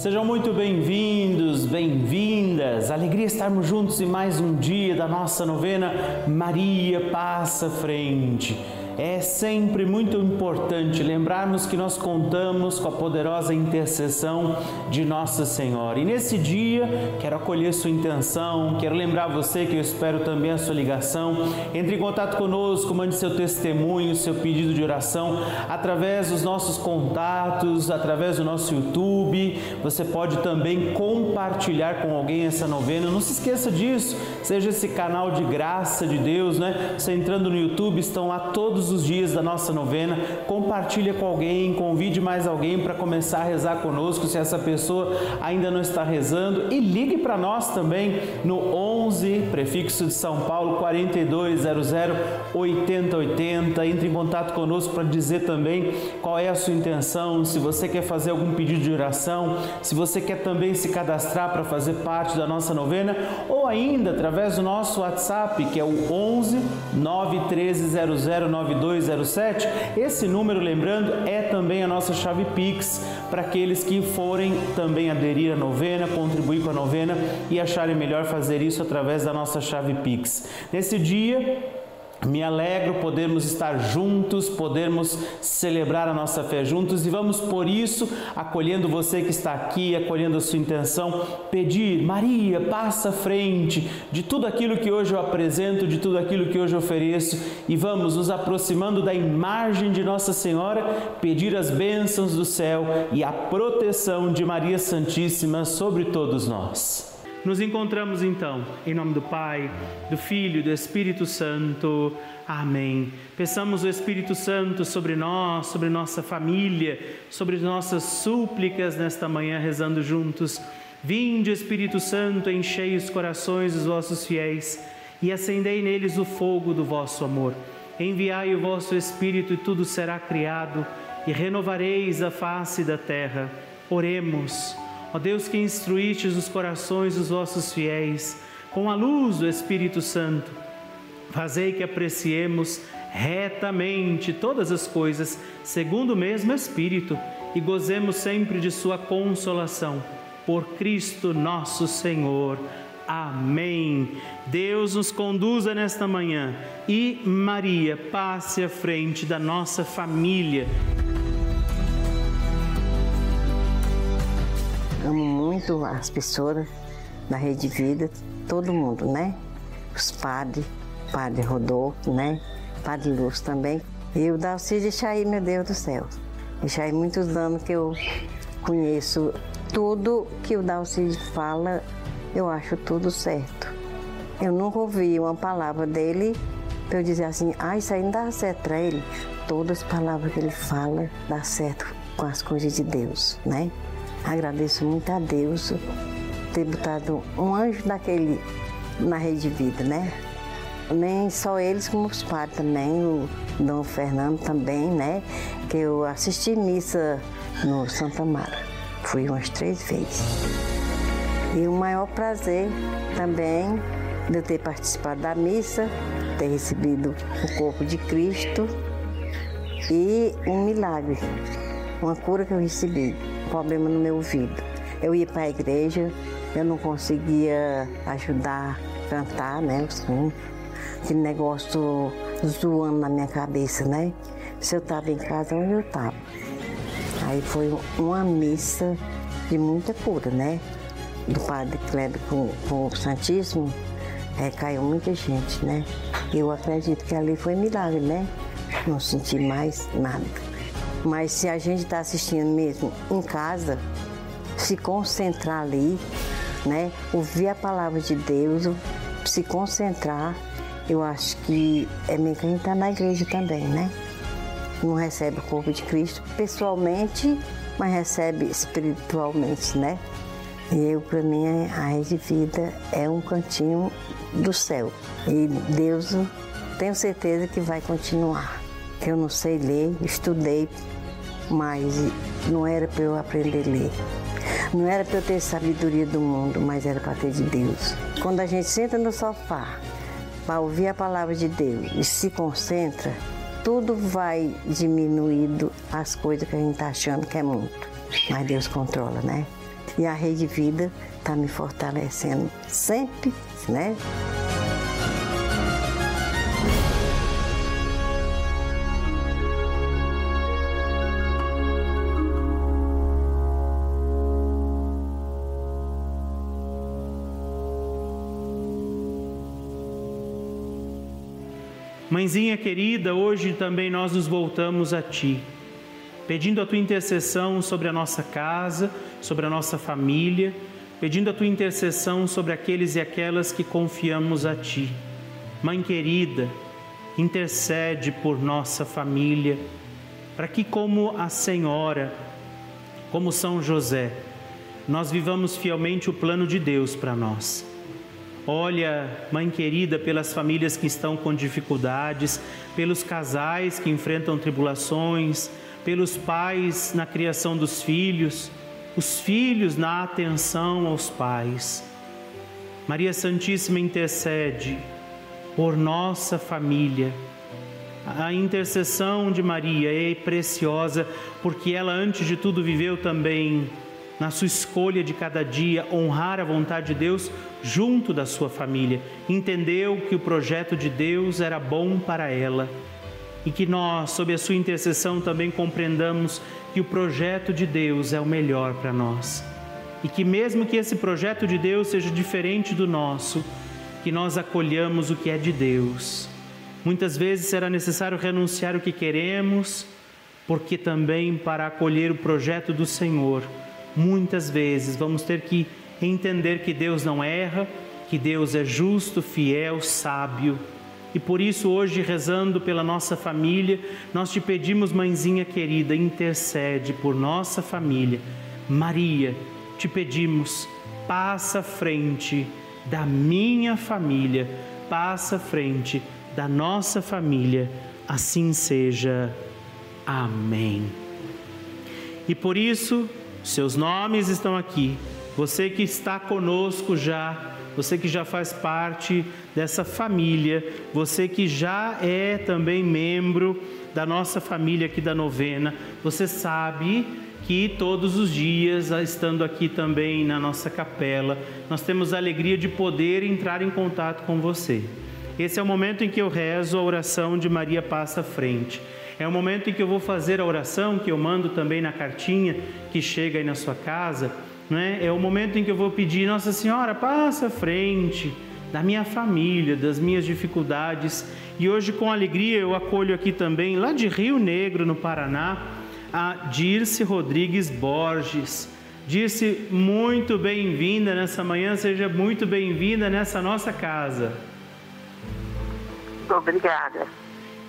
Sejam muito bem-vindos, bem-vindas. Alegria estarmos juntos em mais um dia da nossa novena Maria Passa Frente. É sempre muito importante lembrarmos que nós contamos com a poderosa intercessão de Nossa Senhora. E nesse dia, quero acolher sua intenção, quero lembrar você que eu espero também a sua ligação. Entre em contato conosco, mande seu testemunho, seu pedido de oração através dos nossos contatos, através do nosso YouTube. Você pode também compartilhar com alguém essa novena. Não se esqueça disso, seja esse canal de graça de Deus, né? Você entrando no YouTube, estão lá todos os dias da nossa novena. Compartilha com alguém, convide mais alguém para começar a rezar conosco, se essa pessoa ainda não está rezando. E ligue para nós também no 11, prefixo de São Paulo, 4200 8080. Entre em contato conosco para dizer também qual é a sua intenção, se você quer fazer algum pedido de oração, se você quer também se cadastrar para fazer parte da nossa novena, ou ainda através do nosso WhatsApp, que é o 11 913 009207. Esse número, lembrando, é também a nossa chave Pix para aqueles que forem também aderir à novena, contribuir com a novena e acharem melhor fazer isso através da nossa chave Pix. Nesse dia, me alegro podermos estar juntos, podermos celebrar a nossa fé juntos e vamos por isso, acolhendo você que está aqui, acolhendo a sua intenção, pedir, Maria, passa à frente de tudo aquilo que hoje eu apresento, de tudo aquilo que hoje eu ofereço e vamos nos aproximando da imagem de Nossa Senhora, pedir as bênçãos do céu e a proteção de Maria Santíssima sobre todos nós. Nos encontramos então, em nome do Pai, do Filho e do Espírito Santo. Amém. Peçamos o Espírito Santo sobre nós, sobre nossa família, sobre nossas súplicas nesta manhã, rezando juntos. Vinde, Espírito Santo, enchei os corações dos vossos fiéis e acendei neles o fogo do vosso amor. Enviai o vosso Espírito e tudo será criado e renovareis a face da terra. Oremos. Ó Deus que instruístes os corações dos vossos fiéis com a luz do Espírito Santo, fazei que apreciemos retamente todas as coisas segundo o mesmo Espírito e gozemos sempre de Sua consolação. Por Cristo nosso Senhor. Amém. Deus nos conduza nesta manhã e Maria passe à frente da nossa família. Muito as pessoas da Rede Vida, todo mundo, né? Os padres, Padre Rodolfo, né? Padre Lúcio também. E o Dalcide Chaí, meu Deus do céu. Já há muitos anos que eu conheço tudo que o Dalcide fala, eu acho tudo certo. Eu nunca ouvi uma palavra dele para eu dizer assim, ah, isso aí não dá certo para ele. Todas as palavras que ele fala dá certo com as coisas de Deus, né? Agradeço muito a Deus ter botado um anjo daquele na rede de vida, né? Nem só eles, como os pais também, o Dom Fernando também, né? Que eu assisti missa no Santa Mara. Fui umas três vezes. E o maior prazer também de eu ter participado da missa, ter recebido o corpo de Cristo e um milagre, uma cura que eu recebi problema no meu ouvido. Eu ia para a igreja, eu não conseguia ajudar a cantar, né? Som. Aquele negócio zoando na minha cabeça, né? Se eu estava em casa, onde eu estava. Aí foi uma missa de muita cura, né? Do Padre Kleber com, com o Santíssimo, é, caiu muita gente, né? Eu acredito que ali foi milagre, né? Não senti mais nada. Mas se a gente está assistindo mesmo em casa, se concentrar ali, né? Ouvir a palavra de Deus, se concentrar, eu acho que é meio que a gente está na igreja também, né? Não recebe o corpo de Cristo pessoalmente, mas recebe espiritualmente, né? E eu, para mim, a rede de vida é um cantinho do céu. E Deus, tenho certeza que vai continuar. Eu não sei ler, estudei mas não era para eu aprender a ler. Não era para eu ter sabedoria do mundo, mas era para ter de Deus. Quando a gente senta no sofá para ouvir a palavra de Deus e se concentra, tudo vai diminuindo as coisas que a gente está achando que é muito. Mas Deus controla, né? E a Rede Vida está me fortalecendo sempre, né? Mãezinha querida, hoje também nós nos voltamos a Ti, pedindo a Tua intercessão sobre a nossa casa, sobre a nossa família, pedindo a Tua intercessão sobre aqueles e aquelas que confiamos a Ti. Mãe querida, intercede por nossa família, para que, como a Senhora, como São José, nós vivamos fielmente o plano de Deus para nós Olha, Mãe querida, pelas famílias que estão com dificuldades, pelos casais que enfrentam tribulações, pelos pais na criação dos filhos, os filhos na atenção aos pais. Maria Santíssima intercede por nossa família. A intercessão de Maria é preciosa porque ela, antes de tudo, viveu também na sua escolha de cada dia honrar a vontade de Deus junto da sua família. Entendeu que o projeto de Deus era bom para ela e que nós, sob a sua intercessão, também compreendamos que o projeto de Deus é o melhor para nós. E que mesmo que esse projeto de Deus seja diferente do nosso, que nós acolhamos o que é de Deus. Muitas vezes será necessário renunciar o que queremos, porque também para acolher o projeto do Senhor, muitas vezes vamos ter que entender que Deus não erra, que Deus é justo, fiel, sábio. E por isso, hoje, rezando pela nossa família, nós te pedimos, mãezinha querida, intercede por nossa família. Maria, te pedimos, passa frente da minha família, passa frente da nossa família. Assim seja. Amém. E por isso, seus nomes estão aqui. Você que está conosco já, você que já faz parte dessa família, você que já é também membro da nossa família aqui da novena, você sabe que todos os dias, estando aqui também na nossa capela, nós temos a alegria de poder entrar em contato com você. Esse é o momento em que eu rezo a oração de Maria Passa Frente. É o momento em que eu vou fazer a oração que eu mando também na cartinha que chega aí na sua casa. Né? É o momento em que eu vou pedir, Nossa Senhora, passa à frente da minha família, das minhas dificuldades. E hoje, com alegria, eu acolho aqui também, lá de Rio Negro, no Paraná, a Dirce Rodrigues Borges. Dirce, muito bem-vinda nessa manhã, seja muito bem-vinda nessa nossa casa. Obrigada.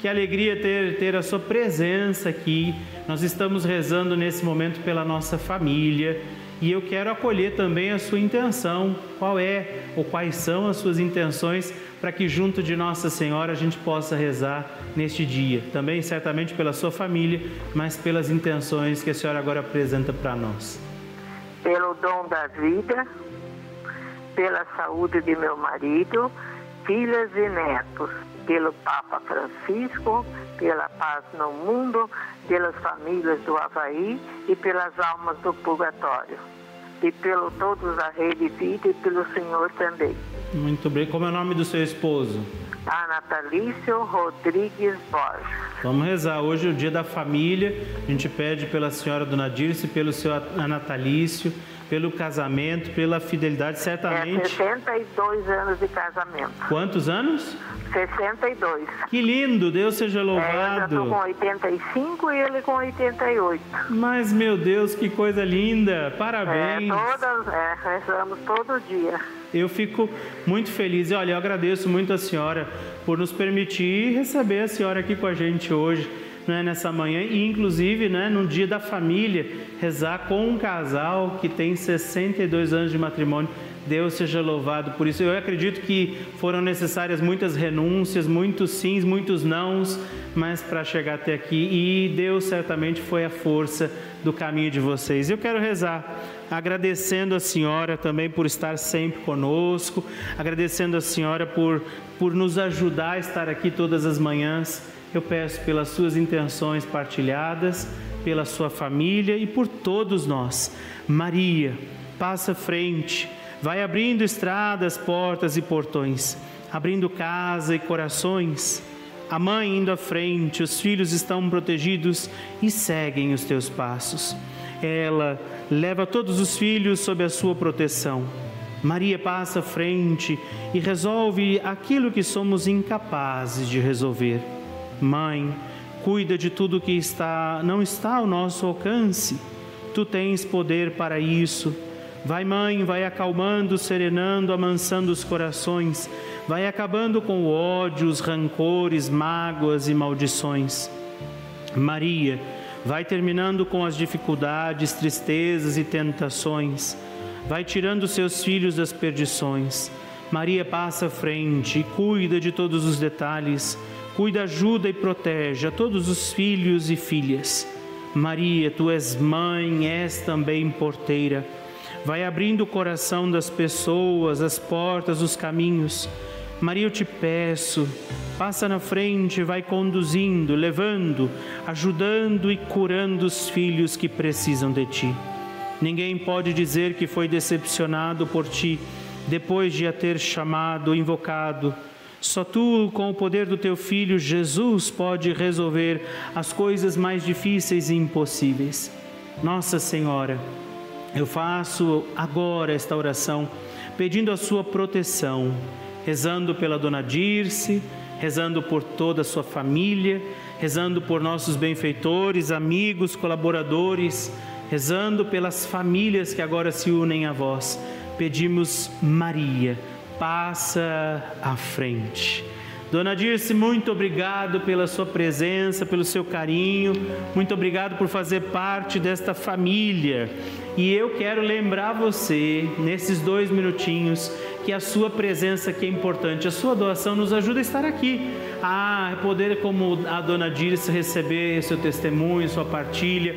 Que alegria ter, ter a sua presença aqui. Nós estamos rezando nesse momento pela nossa família e eu quero acolher também a sua intenção. Qual é ou quais são as suas intenções para que junto de Nossa Senhora a gente possa rezar neste dia? Também certamente pela sua família, mas pelas intenções que a senhora agora apresenta para nós. Pelo dom da vida, pela saúde de meu marido, filhas e netos pelo Papa Francisco, pela paz no mundo, pelas famílias do Havaí e pelas almas do purgatório. E pelo todos da rede vida e pelo Senhor também. Muito bem. Como é o nome do seu esposo? Anatalício Rodrigues Borges. Vamos rezar. Hoje é o dia da família. A gente pede pela senhora Dona Dirce, pelo seu Anatalício, pelo casamento, pela fidelidade, certamente. É 62 anos de casamento. Quantos anos? 62. Que lindo, Deus seja louvado. É, eu tô com 85 e ele com 88. Mas, meu Deus, que coisa linda. Parabéns. É, todas, é, rezamos todo dia. Eu fico muito feliz. E olha, eu agradeço muito a senhora por nos permitir receber a senhora aqui com a gente hoje. Né, nessa manhã e inclusive né, no dia da família rezar com um casal que tem 62 anos de matrimônio Deus seja louvado por isso. Eu acredito que foram necessárias muitas renúncias, muitos sims, muitos nãos, mas para chegar até aqui e Deus certamente foi a força do caminho de vocês. Eu quero rezar agradecendo a senhora também por estar sempre conosco, agradecendo a senhora por por nos ajudar a estar aqui todas as manhãs. Eu peço pelas suas intenções partilhadas, pela sua família e por todos nós. Maria, passa frente, vai abrindo estradas, portas e portões, abrindo casa e corações. A mãe indo à frente, os filhos estão protegidos e seguem os teus passos. Ela leva todos os filhos sob a sua proteção. Maria passa à frente e resolve aquilo que somos incapazes de resolver. Mãe, cuida de tudo que está não está ao nosso alcance. Tu tens poder para isso. Vai, mãe, vai acalmando, serenando, amansando os corações, vai acabando com o ódio, os rancores, mágoas e maldições. Maria, vai terminando com as dificuldades, tristezas e tentações, vai tirando seus filhos das perdições. Maria passa à frente e cuida de todos os detalhes, cuida, ajuda e protege a todos os filhos e filhas. Maria, tu és mãe, és também porteira. Vai abrindo o coração das pessoas, as portas, os caminhos. Maria, eu te peço, passa na frente, vai conduzindo, levando, ajudando e curando os filhos que precisam de ti. Ninguém pode dizer que foi decepcionado por ti depois de a ter chamado, invocado. Só tu, com o poder do teu filho Jesus, pode resolver as coisas mais difíceis e impossíveis. Nossa Senhora, eu faço agora esta oração pedindo a sua proteção rezando pela dona Dirce, rezando por toda a sua família, rezando por nossos benfeitores, amigos, colaboradores, rezando pelas famílias que agora se unem a vós. Pedimos, Maria, passa à frente. Dona Dirce, muito obrigado pela sua presença, pelo seu carinho, muito obrigado por fazer parte desta família. E eu quero lembrar você, nesses dois minutinhos, que a sua presença aqui é importante, a sua doação nos ajuda a estar aqui, a poder, como a dona Dirce, receber seu testemunho, sua partilha.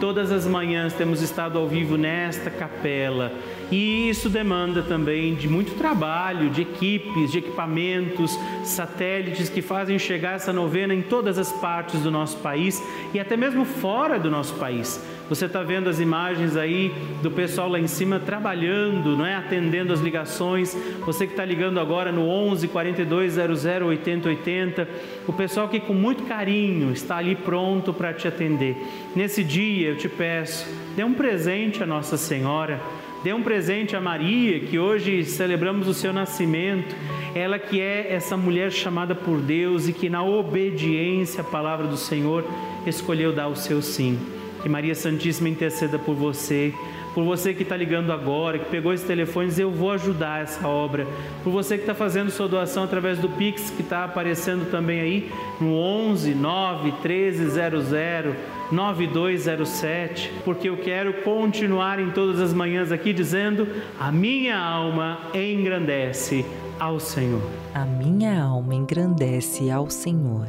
Todas as manhãs temos estado ao vivo nesta capela e isso demanda também de muito trabalho, de equipes, de equipamentos, satélites que fazem chegar essa novena em todas as partes do nosso país e até mesmo fora do nosso país. Você está vendo as imagens aí do pessoal lá em cima trabalhando, não é? atendendo as ligações. Você que está ligando agora no 11 4200 8080, o pessoal que com muito carinho está ali pronto para te atender. Nesse dia eu te peço, dê um presente à Nossa Senhora. Dê um presente a Maria, que hoje celebramos o seu nascimento. Ela que é essa mulher chamada por Deus e que, na obediência à palavra do Senhor, escolheu dar o seu sim. Que Maria Santíssima interceda por você, por você que está ligando agora, que pegou esse telefone, eu vou ajudar essa obra. Por você que está fazendo sua doação através do Pix, que está aparecendo também aí no 11 9 1300 9207, porque eu quero continuar em todas as manhãs aqui dizendo: a minha alma engrandece ao Senhor. A minha alma engrandece ao Senhor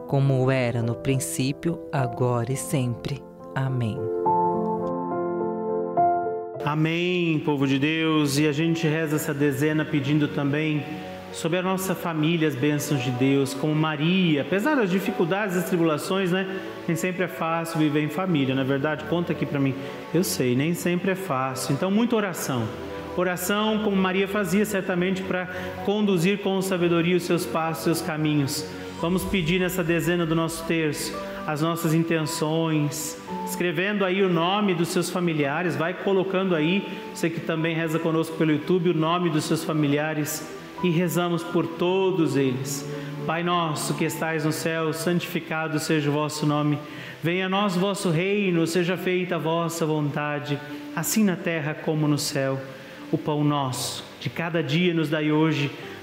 como era no princípio, agora e sempre. Amém. Amém, povo de Deus, e a gente reza essa dezena pedindo também sobre a nossa família as bênçãos de Deus, como Maria, apesar das dificuldades e tribulações, né? Nem sempre é fácil viver em família, na é verdade? Conta aqui para mim. Eu sei, nem sempre é fácil. Então, muita oração Oração como Maria fazia certamente para conduzir com sabedoria os seus passos, os seus caminhos. Vamos pedir nessa dezena do nosso terço as nossas intenções, escrevendo aí o nome dos seus familiares, vai colocando aí, você que também reza conosco pelo YouTube, o nome dos seus familiares e rezamos por todos eles. Pai nosso que estais no céu, santificado seja o vosso nome. Venha a nós vosso reino, seja feita a vossa vontade, assim na terra como no céu. O pão nosso de cada dia nos dai hoje.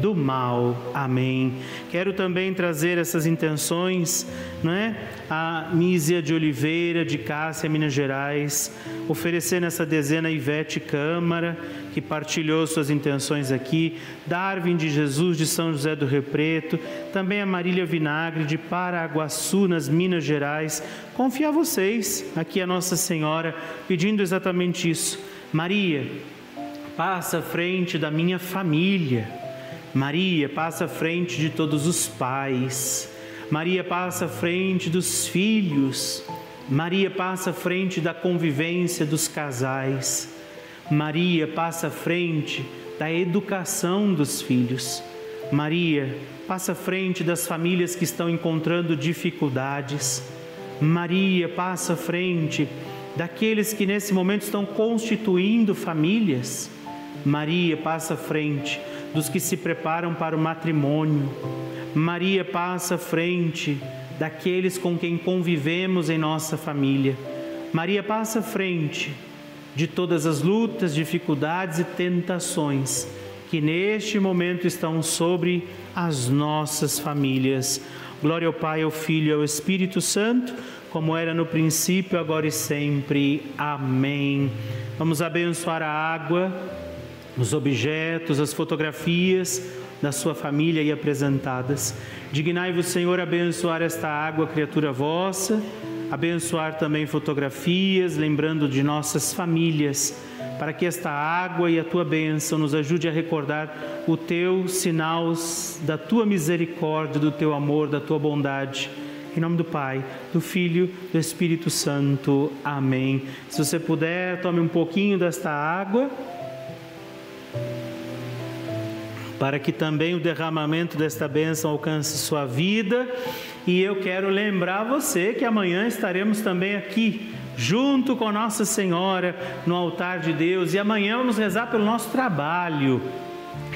do mal. Amém. Quero também trazer essas intenções, não é? A Mísia de Oliveira, de Cássia, Minas Gerais, oferecer nessa dezena a Ivete Câmara, que partilhou suas intenções aqui, Darwin de Jesus, de São José do Repreto, também a Marília Vinagre, de Paraguaçu, nas Minas Gerais. Confia a vocês, aqui a Nossa Senhora, pedindo exatamente isso. Maria, passa à frente da minha família Maria passa à frente de todos os pais. Maria passa à frente dos filhos. Maria passa à frente da convivência dos casais. Maria passa à frente da educação dos filhos. Maria passa à frente das famílias que estão encontrando dificuldades. Maria passa à frente daqueles que nesse momento estão constituindo famílias. Maria passa à frente dos que se preparam para o matrimônio. Maria passa à frente daqueles com quem convivemos em nossa família. Maria passa à frente de todas as lutas, dificuldades e tentações que neste momento estão sobre as nossas famílias. Glória ao Pai, ao Filho e ao Espírito Santo, como era no princípio, agora e sempre. Amém. Vamos abençoar a água os objetos, as fotografias da sua família aí apresentadas. Dignai-vos, Senhor, abençoar esta água, criatura vossa, abençoar também fotografias, lembrando de nossas famílias, para que esta água e a tua bênção nos ajude a recordar o teu sinal da tua misericórdia, do teu amor, da tua bondade. Em nome do Pai, do Filho, do Espírito Santo. Amém. Se você puder, tome um pouquinho desta água para que também o derramamento desta bênção alcance sua vida. E eu quero lembrar você que amanhã estaremos também aqui, junto com Nossa Senhora, no altar de Deus. E amanhã vamos rezar pelo nosso trabalho,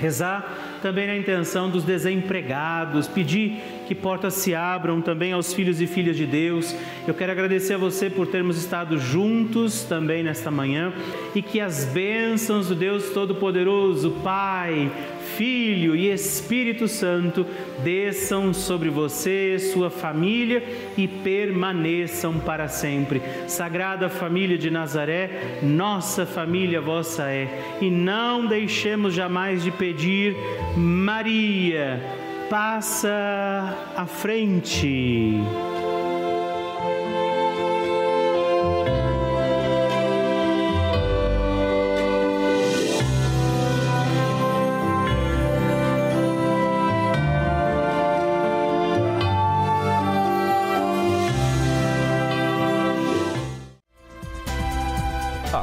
rezar também na intenção dos desempregados, pedir que portas se abram também aos filhos e filhas de Deus. Eu quero agradecer a você por termos estado juntos também nesta manhã e que as bênçãos do Deus Todo-Poderoso, Pai, Filho e Espírito Santo desçam sobre você, sua família e permaneçam para sempre. Sagrada família de Nazaré, nossa família vossa é. E não deixemos jamais de pedir, Maria, passa à frente.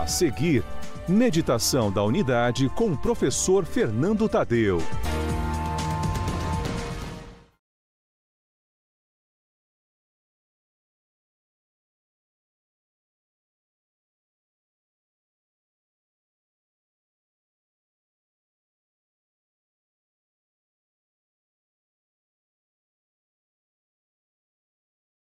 seguir, meditação da unidade com o professor Fernando Tadeu.